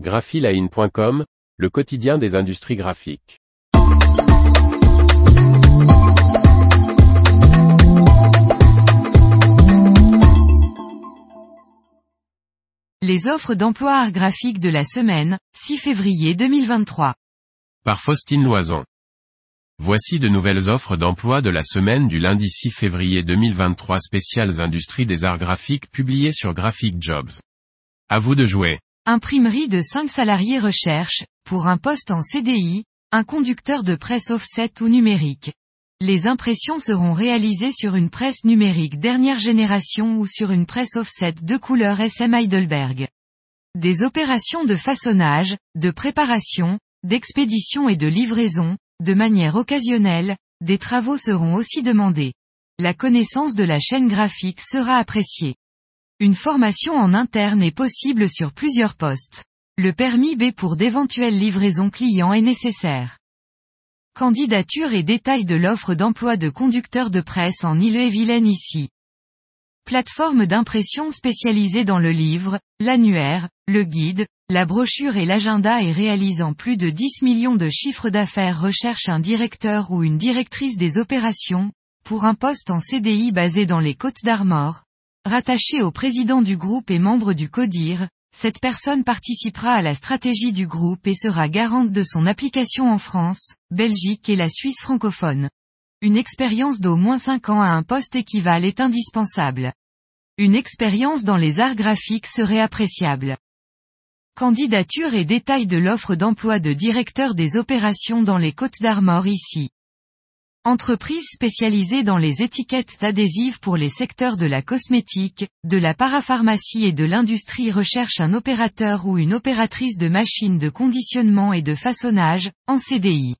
graphiline.com, le quotidien des industries graphiques. Les offres d'emploi art graphique de la semaine, 6 février 2023. Par Faustine Loison. Voici de nouvelles offres d'emploi de la semaine du lundi 6 février 2023 spéciales industries des arts graphiques publiées sur Graphic Jobs. À vous de jouer. Imprimerie de 5 salariés recherche, pour un poste en CDI, un conducteur de presse offset ou numérique. Les impressions seront réalisées sur une presse numérique dernière génération ou sur une presse offset de couleur SM Heidelberg. Des opérations de façonnage, de préparation, d'expédition et de livraison, de manière occasionnelle, des travaux seront aussi demandés. La connaissance de la chaîne graphique sera appréciée. Une formation en interne est possible sur plusieurs postes. Le permis B pour d'éventuelles livraisons clients est nécessaire. Candidature et détails de l'offre d'emploi de conducteur de presse en Ille-et-Vilaine ici. Plateforme d'impression spécialisée dans le livre, l'annuaire, le guide, la brochure et l'agenda et réalisant plus de 10 millions de chiffres d'affaires recherche un directeur ou une directrice des opérations, pour un poste en CDI basé dans les Côtes d'Armor, Rattaché au président du groupe et membre du CODIR, cette personne participera à la stratégie du groupe et sera garante de son application en France, Belgique et la Suisse francophone. Une expérience d'au moins 5 ans à un poste équivalent est indispensable. Une expérience dans les arts graphiques serait appréciable. Candidature et détails de l'offre d'emploi de directeur des opérations dans les Côtes d'Armor ici. Entreprise spécialisée dans les étiquettes adhésives pour les secteurs de la cosmétique, de la parapharmacie et de l'industrie recherche un opérateur ou une opératrice de machines de conditionnement et de façonnage, en CDI.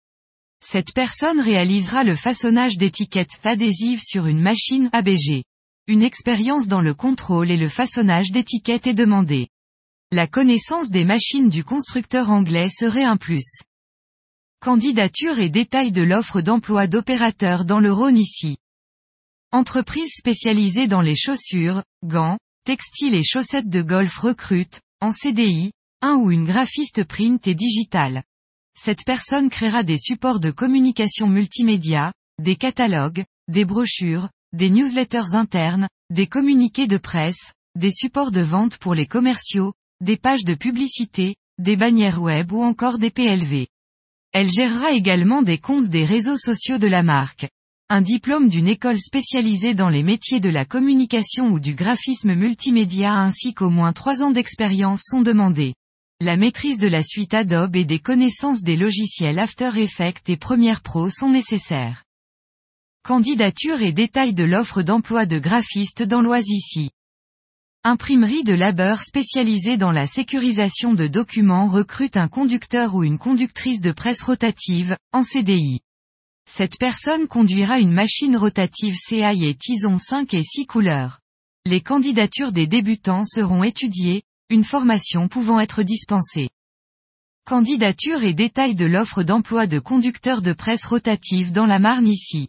Cette personne réalisera le façonnage d'étiquettes adhésives sur une machine ABG. Une expérience dans le contrôle et le façonnage d'étiquettes est demandée. La connaissance des machines du constructeur anglais serait un plus. Candidature et détails de l'offre d'emploi d'opérateur dans le Rhône ici. Entreprise spécialisée dans les chaussures, gants, textiles et chaussettes de golf recrute, en CDI, un ou une graphiste print et digital. Cette personne créera des supports de communication multimédia, des catalogues, des brochures, des newsletters internes, des communiqués de presse, des supports de vente pour les commerciaux, des pages de publicité, des bannières web ou encore des PLV. Elle gérera également des comptes des réseaux sociaux de la marque. Un diplôme d'une école spécialisée dans les métiers de la communication ou du graphisme multimédia ainsi qu'au moins trois ans d'expérience sont demandés. La maîtrise de la suite Adobe et des connaissances des logiciels After Effects et Premiere Pro sont nécessaires. Candidature et détails de l'offre d'emploi de graphiste dans l'Oise ici. Imprimerie de labeur spécialisée dans la sécurisation de documents recrute un conducteur ou une conductrice de presse rotative, en CDI. Cette personne conduira une machine rotative CI et Tison 5 et 6 couleurs. Les candidatures des débutants seront étudiées, une formation pouvant être dispensée. Candidature et détails de l'offre d'emploi de conducteur de presse rotative dans la Marne ici.